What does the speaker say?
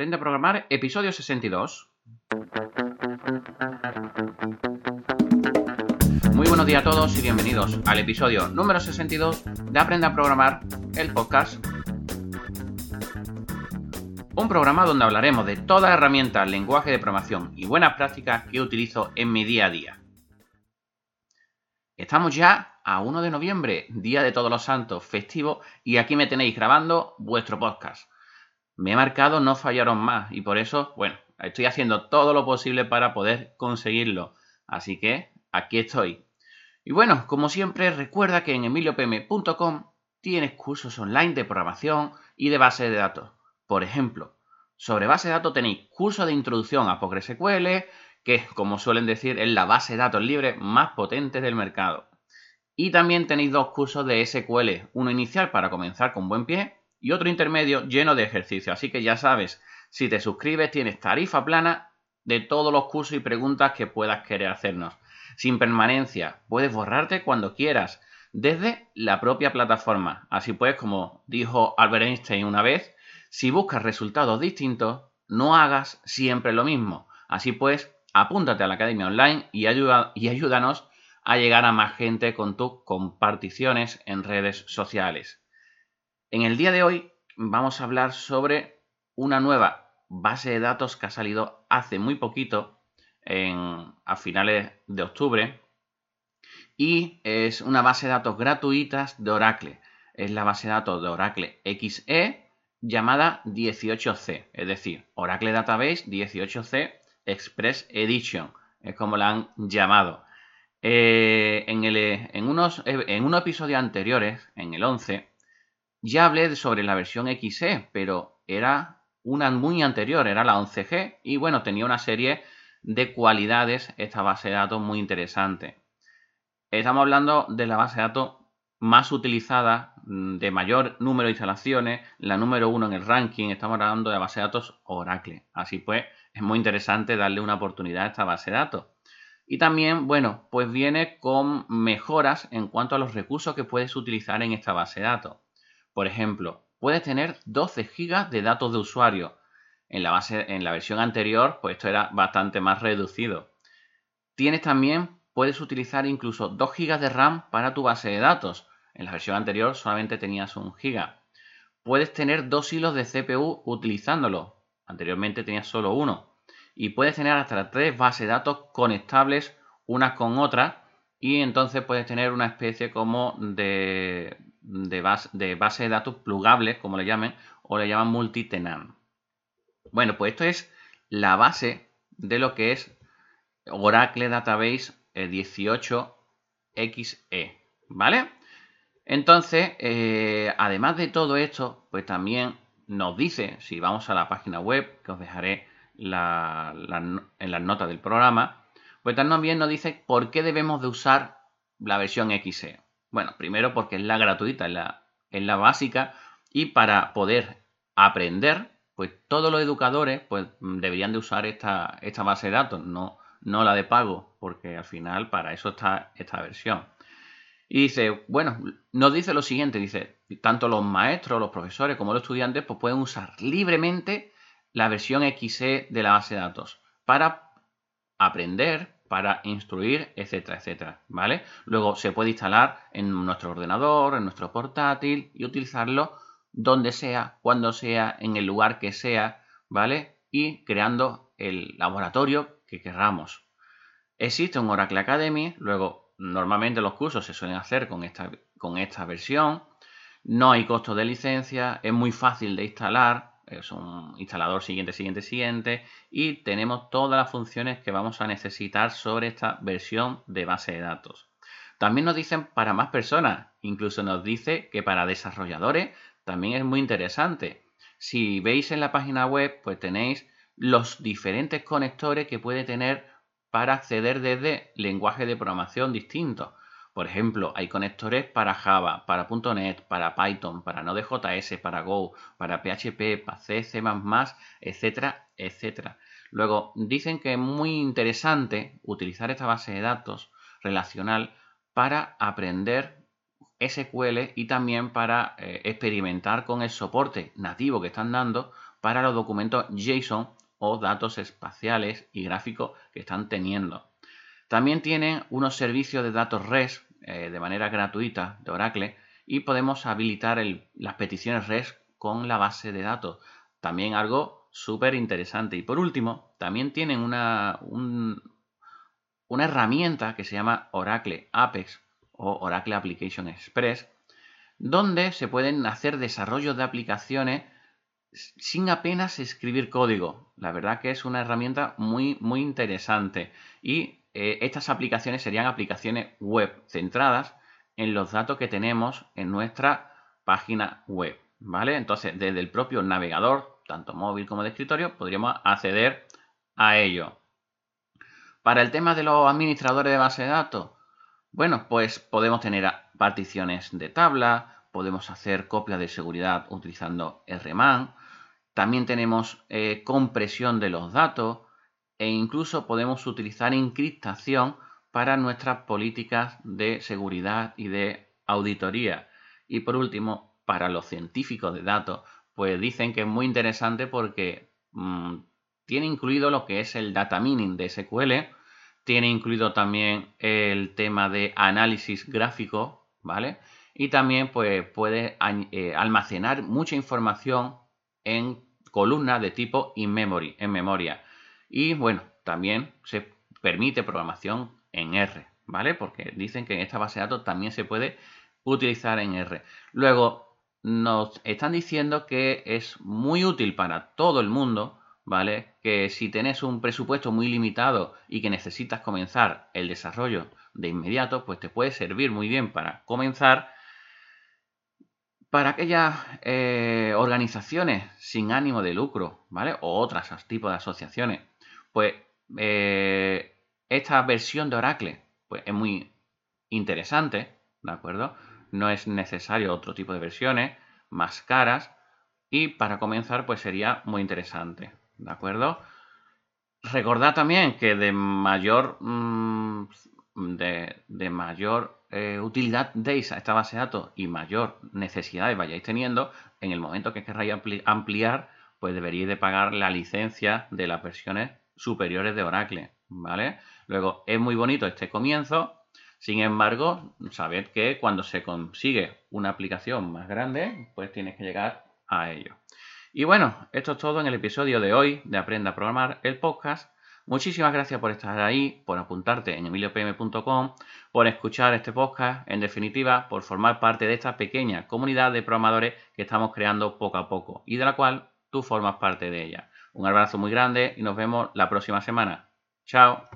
Aprende a programar, episodio 62. Muy buenos días a todos y bienvenidos al episodio número 62 de Aprende a programar, el podcast. Un programa donde hablaremos de todas las herramientas, lenguaje de programación y buenas prácticas que utilizo en mi día a día. Estamos ya a 1 de noviembre, Día de Todos los Santos, festivo, y aquí me tenéis grabando vuestro podcast me he marcado no fallaron más y por eso, bueno, estoy haciendo todo lo posible para poder conseguirlo. Así que aquí estoy. Y bueno, como siempre, recuerda que en emiliopm.com tienes cursos online de programación y de base de datos. Por ejemplo, sobre base de datos tenéis curso de introducción a PostgreSQL, que como suelen decir es la base de datos libre más potente del mercado. Y también tenéis dos cursos de SQL, uno inicial para comenzar con buen pie y otro intermedio lleno de ejercicios. Así que ya sabes, si te suscribes tienes tarifa plana de todos los cursos y preguntas que puedas querer hacernos. Sin permanencia, puedes borrarte cuando quieras desde la propia plataforma. Así pues, como dijo Albert Einstein una vez, si buscas resultados distintos, no hagas siempre lo mismo. Así pues, apúntate a la Academia Online y, y ayúdanos a llegar a más gente con tus comparticiones en redes sociales. En el día de hoy vamos a hablar sobre una nueva base de datos que ha salido hace muy poquito, a finales de octubre, y es una base de datos gratuitas de Oracle. Es la base de datos de Oracle XE llamada 18C, es decir, Oracle Database 18C Express Edition, es como la han llamado. Eh, en, en, unos, en unos episodios anteriores, en el 11, ya hablé sobre la versión XE, pero era una muy anterior, era la 11G, y bueno, tenía una serie de cualidades esta base de datos muy interesante. Estamos hablando de la base de datos más utilizada, mm, de mayor número de instalaciones, la número uno en el ranking, estamos hablando de la base de datos Oracle. Así pues, es muy interesante darle una oportunidad a esta base de datos. Y también, bueno, pues viene con mejoras en cuanto a los recursos que puedes utilizar en esta base de datos. Por ejemplo, puedes tener 12 GB de datos de usuario. En la, base, en la versión anterior, pues esto era bastante más reducido. Tienes también, puedes utilizar incluso 2 GB de RAM para tu base de datos. En la versión anterior solamente tenías 1 GB. Puedes tener dos hilos de CPU utilizándolo. Anteriormente tenías solo uno. Y puedes tener hasta tres bases de datos conectables unas con otras. Y entonces puedes tener una especie como de, de base, de base de datos plugables, como le llamen, o le llaman multitenant. Bueno, pues esto es la base de lo que es Oracle Database 18XE, eh, ¿vale? Entonces, eh, además de todo esto, pues también nos dice, si vamos a la página web, que os dejaré en las notas del programa, pues también nos dice por qué debemos de usar la versión XE. Bueno, primero porque es la gratuita, es la, la básica y para poder aprender, pues todos los educadores pues, deberían de usar esta, esta base de datos, no, no la de pago, porque al final para eso está esta versión. Y dice, bueno, nos dice lo siguiente, dice, tanto los maestros, los profesores como los estudiantes pues pueden usar libremente la versión XE de la base de datos para aprender, para instruir, etcétera, etcétera, ¿vale? Luego se puede instalar en nuestro ordenador, en nuestro portátil y utilizarlo donde sea, cuando sea, en el lugar que sea, ¿vale? Y creando el laboratorio que queramos. Existe un Oracle Academy, luego normalmente los cursos se suelen hacer con esta, con esta versión, no hay costo de licencia, es muy fácil de instalar, es un instalador siguiente, siguiente, siguiente y tenemos todas las funciones que vamos a necesitar sobre esta versión de base de datos. También nos dicen para más personas, incluso nos dice que para desarrolladores también es muy interesante. Si veis en la página web, pues tenéis los diferentes conectores que puede tener para acceder desde lenguajes de programación distintos. Por ejemplo, hay conectores para Java, para .NET, para Python, para Node.js, para Go, para PHP, para C, C++, etcétera, etcétera. Luego, dicen que es muy interesante utilizar esta base de datos relacional para aprender SQL y también para eh, experimentar con el soporte nativo que están dando para los documentos JSON o datos espaciales y gráficos que están teniendo. También tienen unos servicios de datos REST eh, de manera gratuita de Oracle y podemos habilitar las peticiones REST con la base de datos. También algo súper interesante. Y por último, también tienen una, una herramienta que se llama Oracle Apex o Oracle Application Express, donde se pueden hacer desarrollos de aplicaciones sin apenas escribir código. La verdad que es una herramienta muy, muy interesante. Y eh, estas aplicaciones serían aplicaciones web centradas en los datos que tenemos en nuestra página web. ¿Vale? Entonces, desde el propio navegador, tanto móvil como de escritorio, podríamos acceder a ello. Para el tema de los administradores de base de datos, bueno, pues podemos tener particiones de tabla, podemos hacer copias de seguridad utilizando RMAN, también tenemos eh, compresión de los datos e incluso podemos utilizar encriptación para nuestras políticas de seguridad y de auditoría. Y por último, para los científicos de datos, pues dicen que es muy interesante porque mm, tiene incluido lo que es el data mining de SQL, tiene incluido también el tema de análisis gráfico, ¿vale? Y también pues, puede eh, almacenar mucha información en columnas de tipo in-memory, en memoria. Y bueno, también se permite programación en R, ¿vale? Porque dicen que esta base de datos también se puede utilizar en R. Luego, nos están diciendo que es muy útil para todo el mundo, ¿vale? Que si tenés un presupuesto muy limitado y que necesitas comenzar el desarrollo de inmediato, pues te puede servir muy bien para comenzar. Para aquellas eh, organizaciones sin ánimo de lucro, ¿vale? O otras tipos de asociaciones, pues eh, esta versión de Oracle pues, es muy interesante, ¿de acuerdo? No es necesario otro tipo de versiones más caras y para comenzar pues sería muy interesante, ¿de acuerdo? Recordad también que de mayor, mm, de, mayor eh, utilidad deis a esta base de datos y mayor necesidad vayáis teniendo, en el momento que queráis ampliar, pues deberíais de pagar la licencia de las versiones superiores de Oracle, ¿vale? Luego, es muy bonito este comienzo, sin embargo, sabed que cuando se consigue una aplicación más grande, pues tienes que llegar a ello. Y bueno, esto es todo en el episodio de hoy de Aprenda a Programar, el podcast. Muchísimas gracias por estar ahí, por apuntarte en emiliopm.com, por escuchar este podcast, en definitiva, por formar parte de esta pequeña comunidad de programadores que estamos creando poco a poco y de la cual tú formas parte de ella. Un abrazo muy grande y nos vemos la próxima semana. Chao.